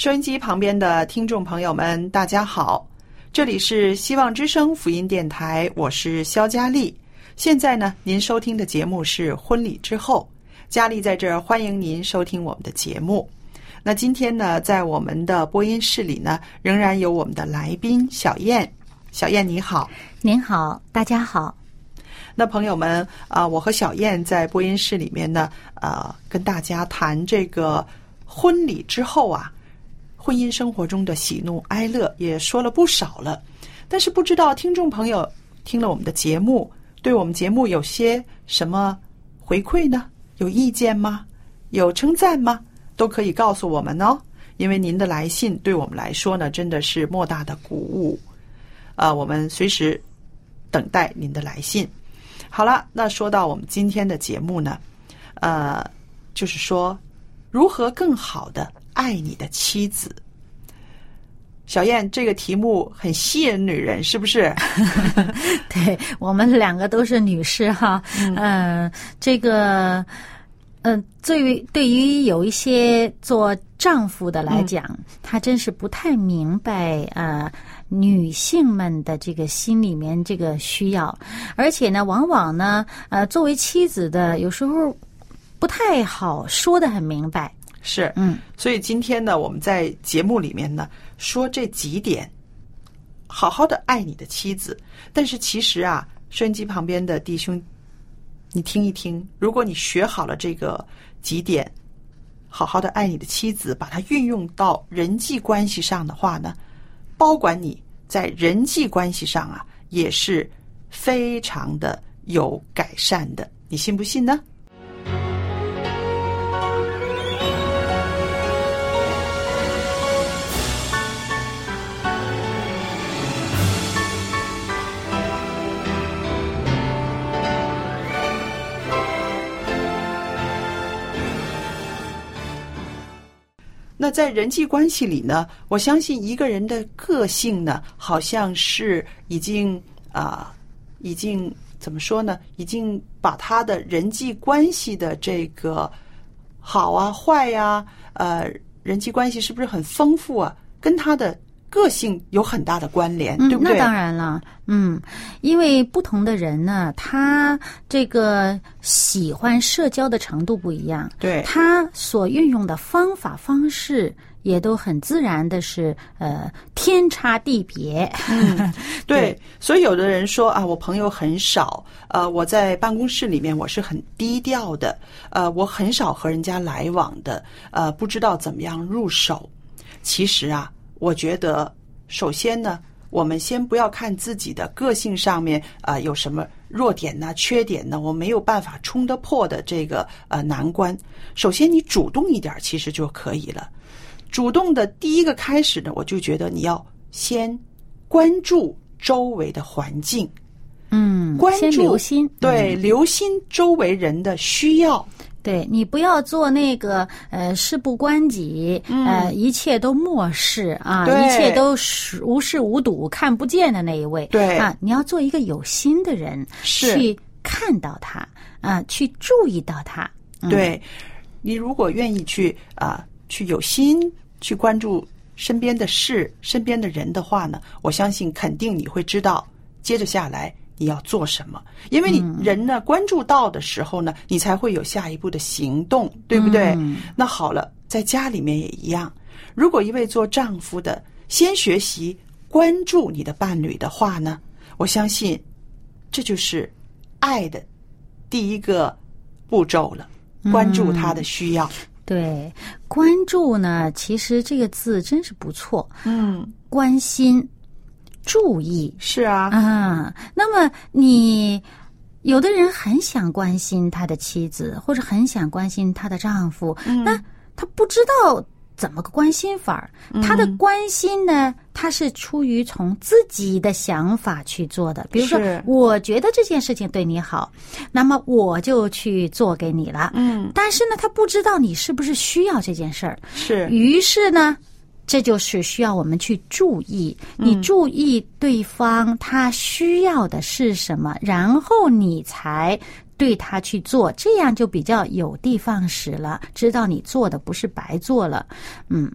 收音机旁边的听众朋友们，大家好，这里是希望之声福音电台，我是肖佳丽。现在呢，您收听的节目是《婚礼之后》，佳丽在这儿欢迎您收听我们的节目。那今天呢，在我们的播音室里呢，仍然有我们的来宾小燕。小燕你好，您好，大家好。那朋友们啊、我和小燕在播音室里面呢，呃，跟大家谈这个婚礼之后啊，婚姻生活中的喜怒哀乐，也说了不少了。但是不知道听众朋友听了我们的节目，对我们节目有些什么回馈呢？有意见吗？有称赞吗？都可以告诉我们哦。因为您的来信对我们来说呢，真的是莫大的鼓舞。啊，我们随时等待您的来信。好了，那说到我们今天的节目呢，呃，就是说如何更好的爱你的妻子。小燕，这个题目很吸引女人，是不是？对我们两个都是女士哈，嗯、这个，嗯、对于对于有一些做丈夫的来讲，他真是不太明白呃女性们的这个心里面这个需要，而且呢，往往呢，呃，作为妻子的有时候不太好说的很明白，是，嗯，所以今天呢，我们在节目里面呢说这几点，好好的爱你的妻子。但是其实啊，收音机旁边的弟兄，你听一听，如果你学好了这个几点，好好的爱你的妻子，把它运用到人际关系上的话呢，包管你在人际关系上啊，也是非常的有改善的。你信不信呢？那在人际关系里呢，我相信一个人的个性呢，好像是已经啊、已经怎么说呢？已经把他的人际关系的这个好啊、坏呀、呃，人际关系是不是很丰富啊？跟他的个性有很大的关联，嗯对，不对？那当然了，嗯，因为不同的人呢，他这个喜欢社交的程度不一样，对他所运用的方法方式也都很自然的是呃天差地别。嗯，对，所以有的人说啊，我朋友很少，呃，我在办公室里面我是很低调的，呃，我很少和人家来往的，呃，不知道怎么样入手。其实啊，我觉得首先呢，我们先不要看自己的个性上面啊、呃有什么弱点呢、缺点呢，我没有办法冲得破的这个呃难关。首先你主动一点，其实就可以了。主动的第一个开始呢，我就觉得你要先关注周围的环境，嗯，关注留心，对，留心周围人的需要。对你不要做那个呃事不关己，呃一切都漠视啊，一切都是无视无睹、看不见的那一位。对啊，你要做一个有心的人，是去看到他啊，去注意到他。嗯、对，你如果愿意去啊、去有心去关注身边的事、身边的人的话呢，我相信肯定你会知道接着下来你要做什么，因为你人呢、关注到的时候呢，你才会有下一步的行动，对不对？那好了，在家里面也一样，如果一位做丈夫的先学习关注你的伴侣的话呢，我相信这就是爱的第一个步骤了。关注他的需要。对，关注呢，其实这个字真是不错，嗯，关心、注意是啊，啊。那么你有的人很想关心他的妻子，或者很想关心他的丈夫，嗯那他不知道怎么个关心法儿。他的关心呢，他是出于从自己的想法去做的。比如说，我觉得这件事情对你好，那么我就去做给你了。嗯，但是呢，他不知道你是不是需要这件事儿。是于是呢，这就是需要我们去注意，你注意对方他需要的是什么，然后你才对他去做，这样就比较有的放矢了，知道你做的不是白做了。嗯，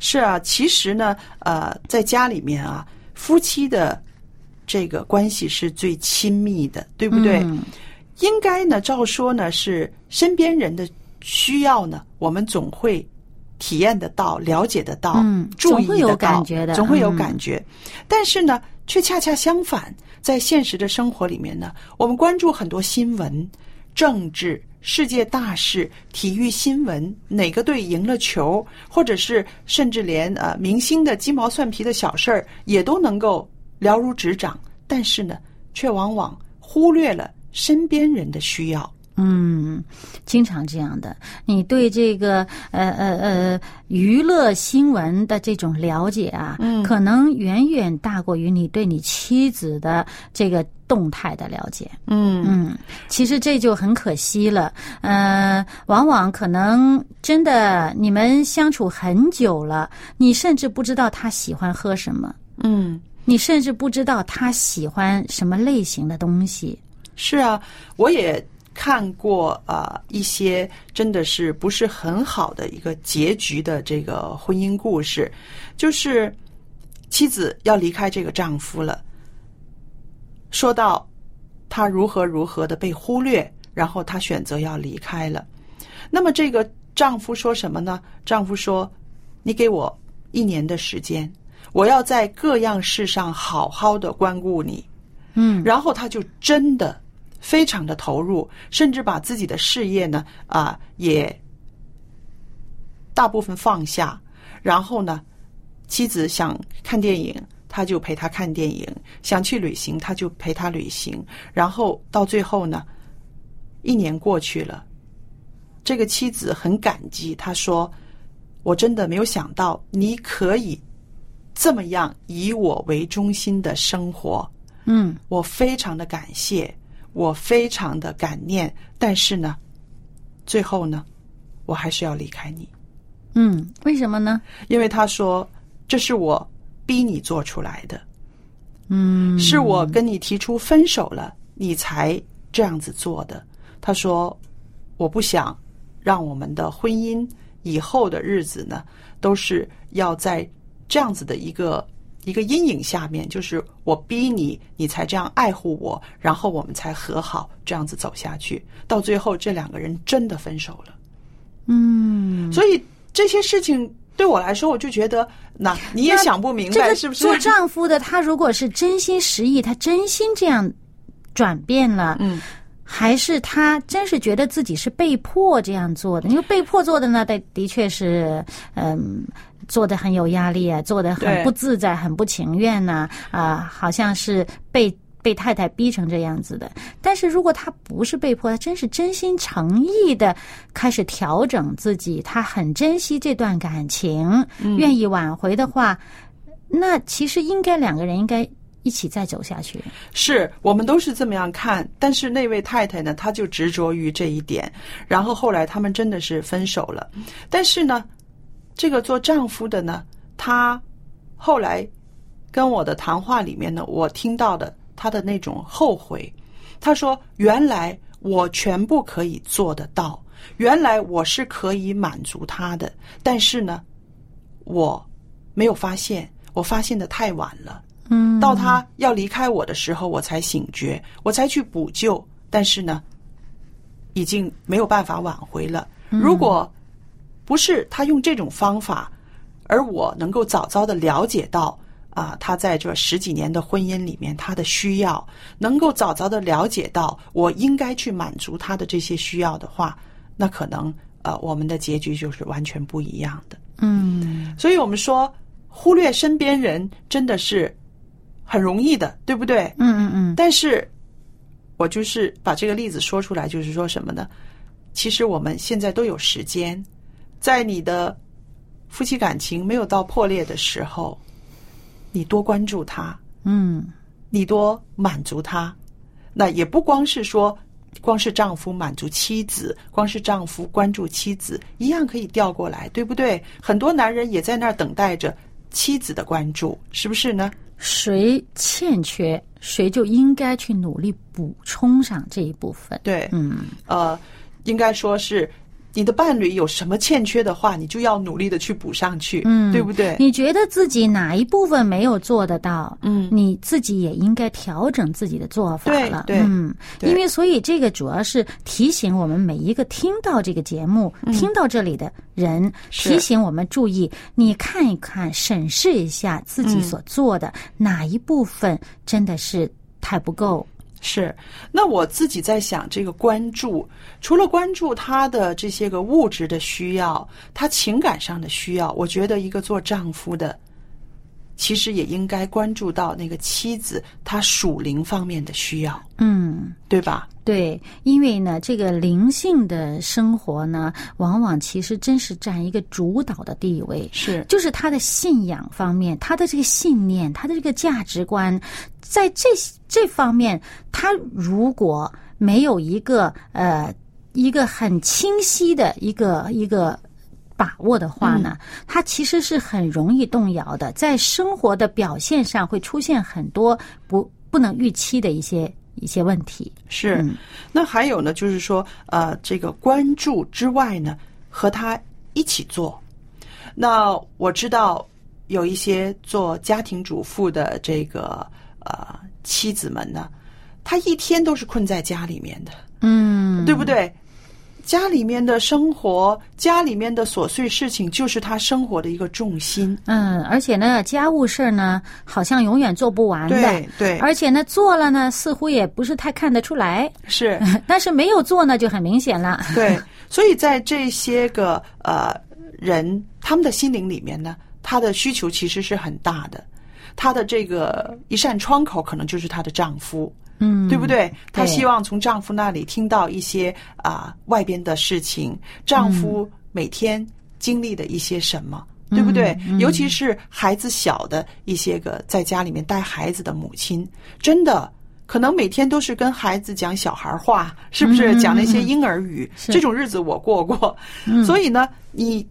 是啊。其实呢，呃，在家里面啊，夫妻的这个关系是最亲密的，对不对？嗯应该呢，照说呢是身边人的需要呢，我们总会体验得到、了解得到、嗯注意总会有感觉的总会有嗯感觉。但是呢，却恰恰相反，在现实的生活里面呢，我们关注很多新闻、政治、世界大事、体育新闻，哪个队赢了球，或者是甚至连呃明星的鸡毛蒜皮的小事儿，也都能够了如指掌。但是呢，却往往忽略了身边人的需要。嗯，经常这样的。你对这个呃呃呃娱乐新闻的这种了解啊，嗯，可能远远大过于你对你妻子的这个动态的了解。嗯嗯，其实这就很可惜了。呃，往往可能真的你们相处很久了，你甚至不知道他喜欢喝什么，嗯，你甚至不知道他喜欢什么类型的东西。是啊，我也看过啊、呃一些真的是不是很好的一个结局的这个婚姻故事，就是妻子要离开这个丈夫了，说到他如何如何的被忽略，然后他选择要离开了。那么这个丈夫说什么呢？丈夫说：“你给我一年的时间，我要在各样事上好好的关顾你。”嗯，然后他就真的非常的投入，甚至把自己的事业呢啊、也大部分放下。然后呢，妻子想看电影，他就陪他看电影；想去旅行，他就陪他旅行。然后到最后呢，一年过去了，这个妻子很感激，她说：“我真的没有想到你可以这么样以我为中心的生活。”嗯我非常的感谢，我非常的感念，但是呢，最后呢，我还是要离开你，嗯，为什么呢？因为他说这是我逼你做出来的，嗯，是我跟你提出分手了，你才这样子做的。他说我不想让我们的婚姻以后的日子呢，都是要在这样子的一个。一个阴影下面，就是我逼你，你才这样爱护我，然后我们才和好，这样子走下去。到最后，这两个人真的分手了。嗯，所以这些事情对我来说，我就觉得，那你也想不明白，是不是？做丈夫的，他如果是真心实意，他真心这样转变了，嗯，还是他真是觉得自己是被迫这样做的？因为被迫做的呢，的的确是，嗯。做的很有压力啊，做的很不自在，很不情愿呐、啊，好像是被被太太逼成这样子的。但是如果他不是被迫，他真是真心诚意的开始调整自己，他很珍惜这段感情，愿意挽回的话，那其实应该两个人应该一起再走下去。是我们都是这么样看，但是那位太太呢，她就执着于这一点，然后后来他们真的是分手了。但是呢，这个做丈夫的呢，他后来跟我的谈话里面呢，我听到的他的那种后悔，他说：“原来我全部可以做得到，原来我是可以满足他的，但是呢，我没有发现，我发现的太晚了。”嗯，到他要离开我的时候，我才醒觉，我才去补救。但是呢，已经没有办法挽回了。如果不是他用这种方法，而我能够早早的了解到啊，他在这十几年的婚姻里面他的需要，能够早早的了解到我应该去满足他的这些需要的话，那可能呃，我们的结局就是完全不一样的。嗯，所以我们说，忽略身边人真的是。很容易的，对不对？嗯嗯嗯。但是，我就是把这个例子说出来，就是说什么呢？其实我们现在都有时间，在你的夫妻感情没有到破裂的时候，你多关注他，嗯，你多满足他。那也不光是说，光是丈夫满足妻子，光是丈夫关注妻子，一样可以调过来，对不对？很多男人也在那儿等待着妻子的关注，是不是呢？谁欠缺，谁就应该去努力补充上这一部分。对，嗯，呃，应该说是你的伴侣有什么欠缺的话，你就要努力的去补上去，嗯，对不对？你觉得自己哪一部分没有做得到，嗯，你自己也应该调整自己的做法了，对，嗯，因为所以这个主要是提醒我们每一个听到这个节目、听到这里的人，提醒我们注意，你看一看，审视一下自己所做的、哪一部分真的是太不够。是，那我自己在想，这个关注，除了关注她的这些个物质的需要，她情感上的需要，我觉得一个做丈夫的，其实也应该关注到那个妻子她属灵方面的需要，嗯。对吧？对，因为呢，这个灵性的生活呢，往往其实真是占一个主导的地位。是，就是他的信仰方面，他的这个信念，他的这个价值观，在这这方面，他如果没有一个呃一个很清晰的一个一个把握的话呢，他其实是很容易动摇的，在生活的表现上会出现很多不不能预期的一些一些问题。是，嗯那还有呢，就是说，呃，这个关注之外呢，和他一起做。那我知道有一些做家庭主妇的这个呃妻子们呢，她一天都是困在家里面的，嗯，对不对？家里面的生活，家里面的琐碎事情，就是她生活的一个重心。嗯，而且呢，家务事儿呢，好像永远做不完的。对对，而且呢，做了呢，似乎也不是太看得出来；是 但是没有做呢，就很明显了。对，所以在这些个呃人他们的心灵里面呢，他的需求其实是很大的。他的这个一扇窗口，可能就是她的丈夫，嗯，对不对？她希望从丈夫那里听到一些啊、外边的事情，丈夫每天经历的一些什么。对不对？尤其是孩子小的一些个在家里面带孩子的母亲，真的可能每天都是跟孩子讲小孩话，是不是？讲那些婴儿语，是这种日子我过过。所以呢，你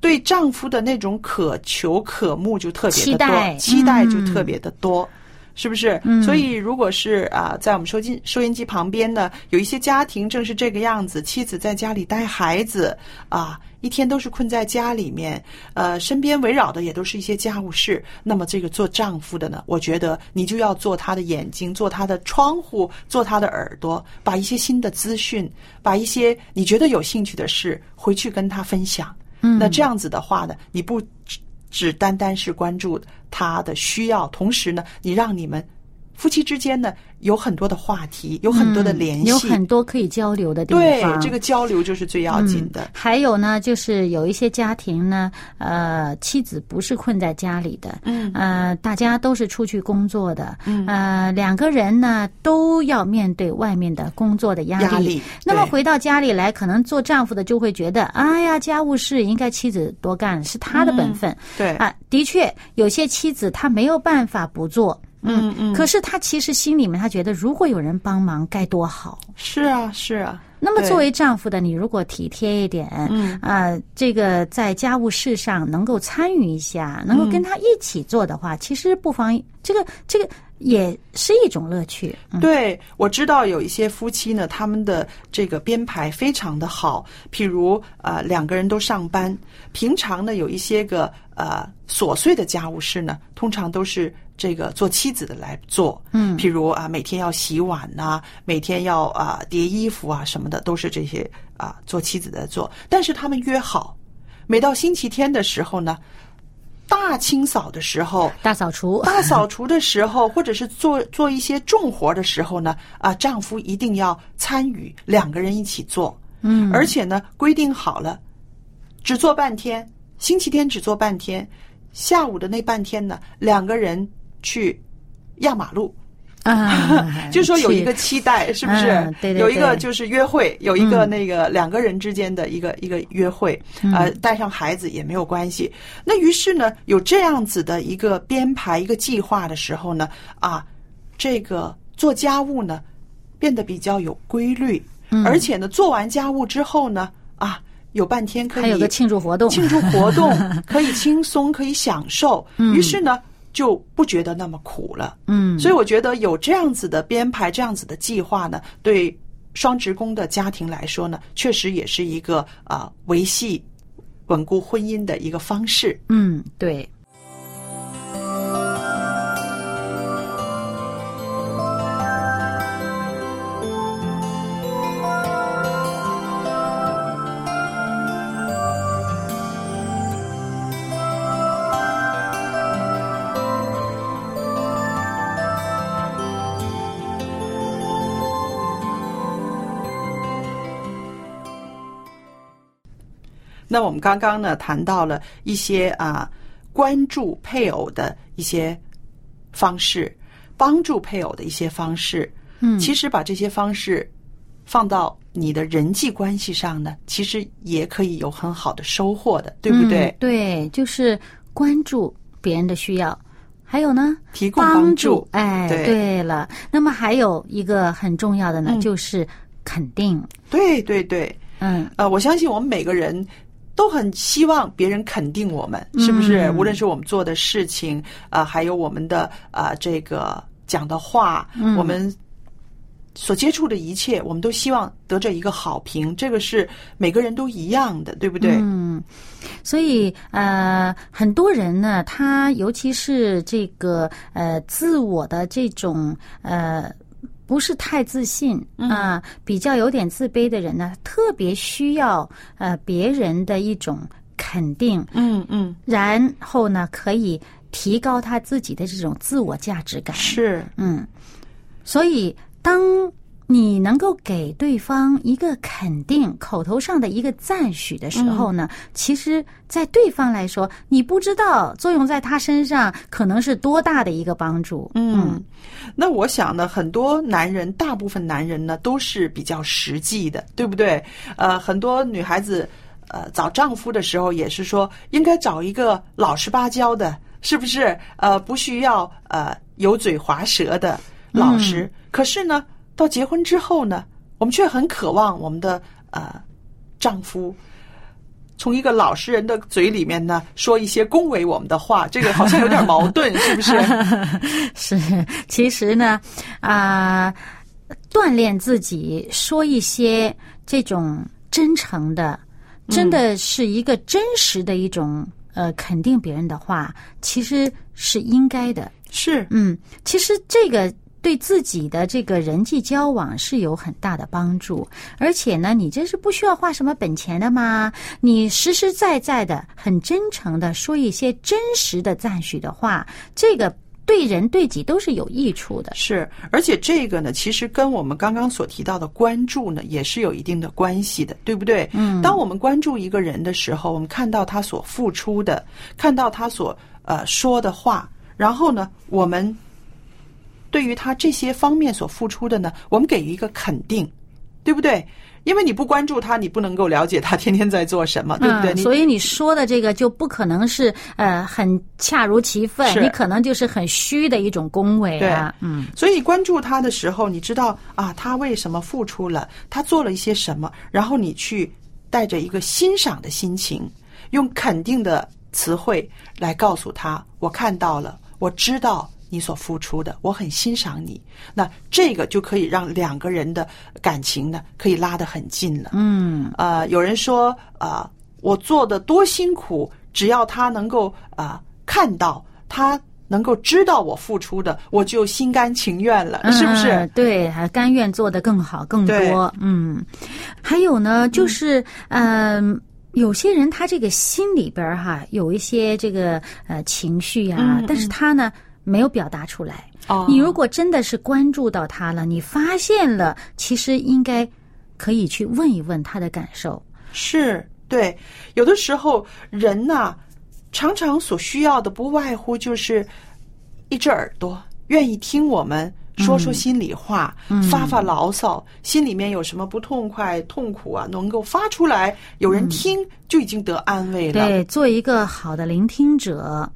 对丈夫的那种渴求、渴慕就特别的多，期待期待就嗯特别的多。是不是？所以，如果是啊，在我们收音收音机旁边呢，有一些家庭正是这个样子，妻子在家里带孩子啊，一天都是困在家里面，呃，身边围绕的也都是一些家务事。那么，这个做丈夫的呢，我觉得你就要做他的眼睛，做他的窗户，做他的耳朵，把一些新的资讯，把一些你觉得有兴趣的事回去跟他分享。嗯那这样子的话呢，你不只单单是关注他的需要，同时呢，你让你们夫妻之间呢有很多的话题，有很多的联系，嗯有很多可以交流的地方对。这个交流就是最要紧的。还有呢，就是有一些家庭呢，呃，妻子不是困在家里的，嗯呃，大家都是出去工作的，嗯，呃，两个人呢都要面对外面的工作的压力。压力那么回到家里来，可能做丈夫的就会觉得，哎呀，家务事应该妻子多干，是他的本分。对，啊，的确，有些妻子她没有办法不做。嗯嗯，可是他其实心里面他觉得，如果有人帮忙该多好。是啊是啊。那么作为丈夫的你，如果体贴一点，嗯啊，这个在家务事上能够参与一下，能够跟他一起做的话，其实不妨这个这个也是一种乐趣。嗯对，我知道有一些夫妻呢，他们的这个编排非常的好，譬如呃两个人都上班，平常呢有一些个呃琐碎的家务事呢，通常都是这个做妻子的来做，嗯。譬如啊每天要洗碗呐、每天要啊叠衣服啊什么的，都是这些啊做妻子的做，但是他们约好，每到星期天的时候呢，大清扫的时候，大扫除，大扫除的时候，或者是做做一些重活的时候呢，啊，丈夫一定要参与，两个人一起做。嗯，而且呢，规定好了，只做半天，星期天只做半天，下午的那半天呢，两个人去压马路。啊，就说有一个期待，是不是？嗯对对有一个就是约会，有一个嗯那个两个人之间的一个一个约会，呃，带上孩子也没有关系。那于是呢，有这样子的一个编排、一个计划的时候呢，啊，这个做家务呢变得比较有规律，嗯而且呢，做完家务之后呢，啊，有半天可以还有个庆祝活动，庆祝活动，可以轻松，可以享受。于是呢，就不觉得那么苦了。嗯，所以我觉得有这样子的编排，这样子的计划呢，对双职工的家庭来说呢，确实也是一个啊、维系、稳固婚姻的一个方式。嗯，对。那我们刚刚呢谈到了一些啊关注配偶的一些方式，帮助配偶的一些方式。嗯。其实把这些方式放到你的人际关系上呢，其实也可以有很好的收获的，对不对？嗯对，就是关注别人的需要，还有呢，提供帮帮助哎，对。对了，那么还有一个很重要的呢，嗯。就是肯定。对对对，嗯。呃，我相信我们每个人都很希望别人肯定我们，是不是？嗯无论是我们做的事情，啊、还有我们的啊、这个讲的话，嗯我们所接触的一切，我们都希望得着一个好评。这个是每个人都一样的，对不对？嗯，所以呃，很多人呢，他尤其是这个呃自我的这种呃。不是太自信嗯。啊、比较有点自卑的人呢，特别需要呃别人的一种肯定，嗯嗯，然后呢，可以提高他自己的这种自我价值感。是，嗯，所以当你能够给对方一个肯定、口头上的一个赞许的时候呢，其实，在对方来说，你不知道作用在他身上可能是多大的一个帮助。嗯，那我想呢，很多男人，大部分男人呢都是比较实际的，对不对？呃，很多女孩子呃找丈夫的时候也是说，应该找一个老实巴交的，是不是？呃，不需要呃油嘴滑舌的老实。可是呢，到结婚之后呢，我们却很渴望我们的呃丈夫。从一个老实人的嘴里面呢，说一些恭维我们的话，这个好像有点矛盾，是不是？是，其实呢，啊、锻炼自己，说一些这种真诚的，真的是一个真实的一种呃肯定别人的话，其实是应该的。是，嗯，其实这个对自己的这个人际交往是有很大的帮助，而且呢，你这是不需要花什么本钱的嘛，你实实在在的、很真诚的说一些真实的赞许的话，这个对人对己都是有益处的。是，而且这个呢，其实跟我们刚刚所提到的关注呢，也是有一定的关系的，对不对？嗯当我们关注一个人的时候，我们看到他所付出的，看到他所呃说的话，然后呢，我们对于他这些方面所付出的呢，我们给予一个肯定，对不对？因为你不关注他，你不能够了解他天天在做什么，对不对？嗯、所以你说的这个就不可能是呃很恰如其分，你可能就是很虚的一种恭维啊。嗯，所以你关注他的时候，你知道啊，他为什么付出了，他做了一些什么，然后你去带着一个欣赏的心情，用肯定的词汇来告诉他：我看到了，我知道。你所付出的，我很欣赏你。那这个就可以让两个人的感情呢，可以拉得很近了。嗯，呃，有人说，啊，我做的多辛苦，只要他能够啊看到，他能够知道我付出的，我就心甘情愿了，是不是？对，还甘愿做得更好、更多。嗯，还有呢，就是嗯。有些人他这个心里边哈有一些这个呃情绪呀，但是他呢。没有表达出来。哦，你如果真的是关注到他了，你发现了，其实应该可以去问一问他的感受。是对，有的时候人呐，常常所需要的不外乎就是一只耳朵，愿意听我们说说心里话，发发牢骚，心里面有什么不痛快、痛苦啊，能够发出来，有人听就已经得安慰了。对，做一个好的聆听者。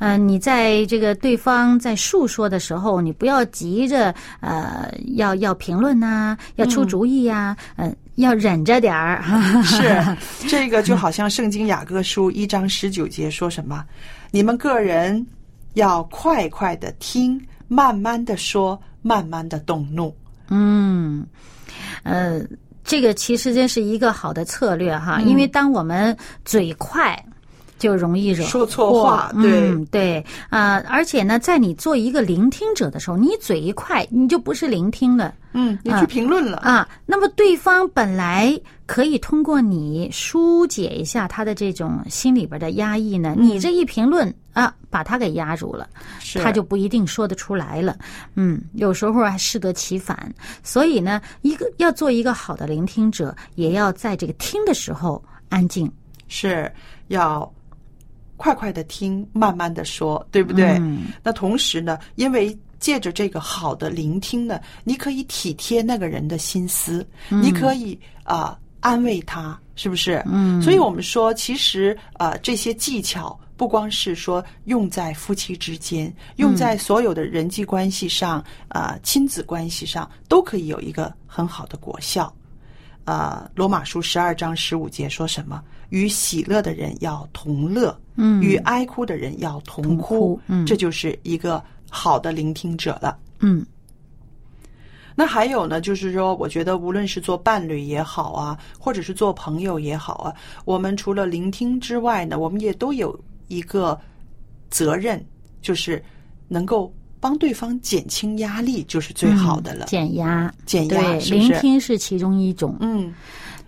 嗯，你在这个对方在述说的时候，你不要急着呃，要要评论呐，要出主意呀，嗯，要忍着点儿。是这个就好像圣经雅各书一章十九节说什么？你们个人要快快的听，慢慢的说，慢慢的动怒。嗯，呃，这个其实这是一个好的策略哈，因为当我们嘴快。就容易惹说错话，对对啊！而且呢，在你做一个聆听者的时候，你嘴一快，你就不是聆听了，嗯，你去评论了啊。那么对方本来可以通过你疏解一下他的这种心里边的压抑呢，你这一评论啊，把他给压住了，他就不一定说得出来了。嗯，有时候还适得其反。所以呢，一个要做一个好的聆听者，也要在这个听的时候安静，是要。快快的听，慢慢的说，对不对？那同时呢，因为借着这个好的聆听呢，你可以体贴那个人的心思，你可以啊安慰他，是不是？嗯。所以我们说，其实啊这些技巧不光是说用在夫妻之间，用在所有的人际关系上啊亲子关系上，都可以有一个很好的果效。啊，罗马书十二章十五节说什么？与喜乐的人要同乐，嗯，与哀哭的人要同哭，嗯，这就是一个好的聆听者了，嗯。那还有呢，就是说，我觉得无论是做伴侣也好啊，或者是做朋友也好啊，我们除了聆听之外呢，我们也都有一个责任，就是能够帮对方减轻压力，就是最好的了。减压，减压，对，聆听是其中一种，嗯。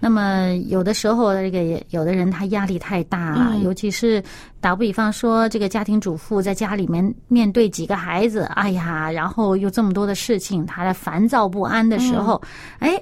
那么有的时候，这个有的人他压力太大了，尤其是打比方说，这个家庭主妇在家里面面对几个孩子，哎呀，然后又这么多的事情，他的烦躁不安的时候，哎，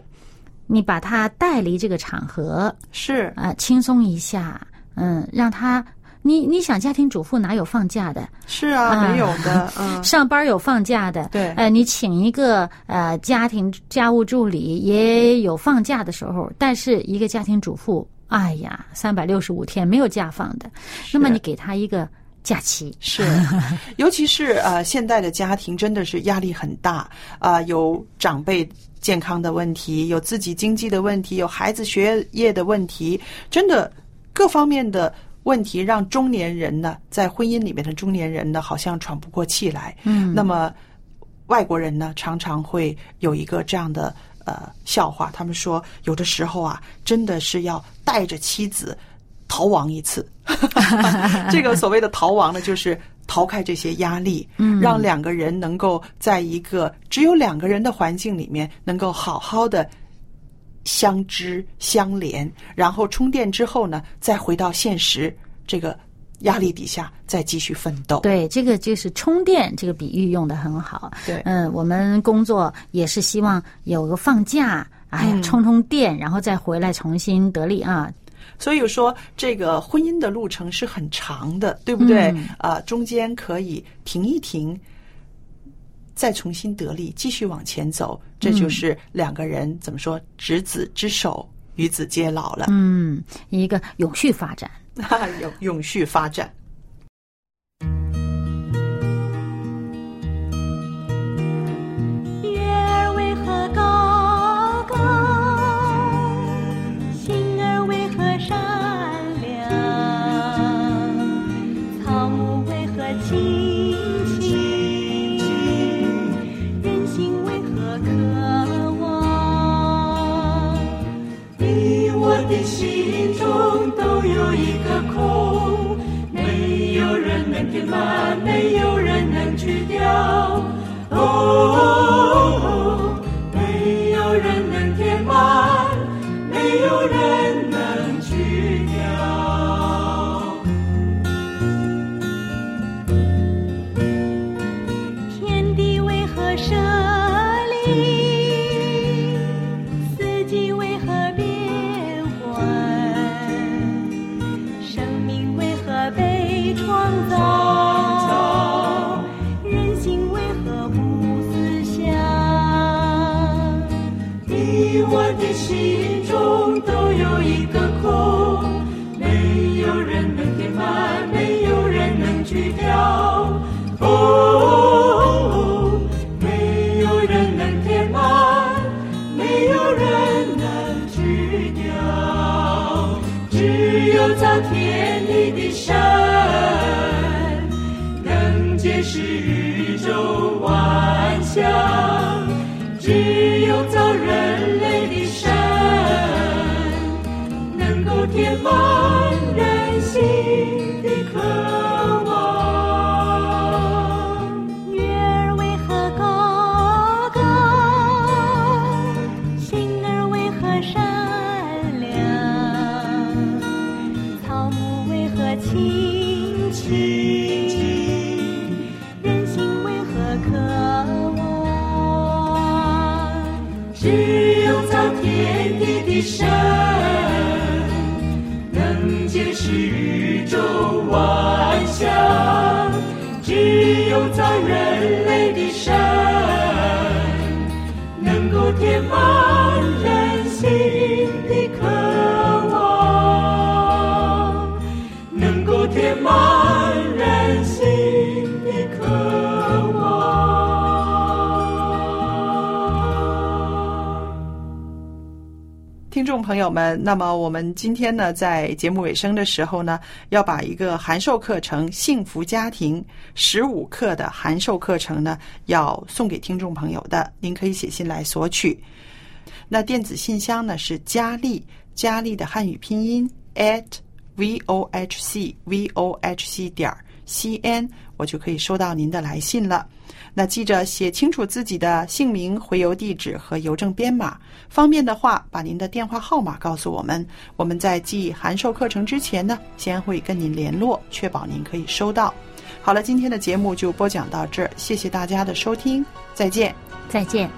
你把他带离这个场合，是啊，轻松一下，嗯，让他。你你想家庭主妇哪有放假的？是啊，没有的。嗯，上班有放假的。对，呃，你请一个呃家庭家务助理也有放假的时候，但是一个家庭主妇，哎呀，三百六十五天没有假放的。那么你给他一个假期是，尤其是呃现在的家庭真的是压力很大啊，有长辈健康的问题，有自己经济的问题，有孩子学业的问题，真的各方面的。问题让中年人呢，在婚姻里面的中年人呢，好像喘不过气来。嗯，那么外国人呢，常常会有一个这样的呃笑话，他们说有的时候啊，真的是要带着妻子逃亡一次。这个所谓的逃亡呢，就是逃开这些压力，嗯，让两个人能够在一个只有两个人的环境里面，能够好好的。相知相连，然后充电之后呢，再回到现实这个压力底下，再继续奋斗。对，这个就是充电这个比喻用的很好。对，嗯，我们工作也是希望有个放假，哎呀，充充电，然后再回来重新得力啊。所以说，这个婚姻的路程是很长的，对不对？啊，中间可以停一停。再重新得力，继续往前走。这就是两个人怎么说，执子之手，与子偕老了。嗯，一个永续发展。永永续发展。一个空，没有人能填满，只有造人。朋友们，那么我们今天呢，在节目尾声的时候呢，要把一个函授课程《幸福家庭》十五课的函授课程呢，要送给听众朋友的，您可以写信来索取。那电子信箱呢是佳丽，佳丽的汉语拼音 at v o h c v o h c 点 c n，我就可以收到您的来信了。那记着写清楚自己的姓名、回邮地址和邮政编码。方便的话，把您的电话号码告诉我们。我们在寄函授课程之前呢，先会跟您联络，确保您可以收到。好了，今天的节目就播讲到这儿，谢谢大家的收听，再见。再见。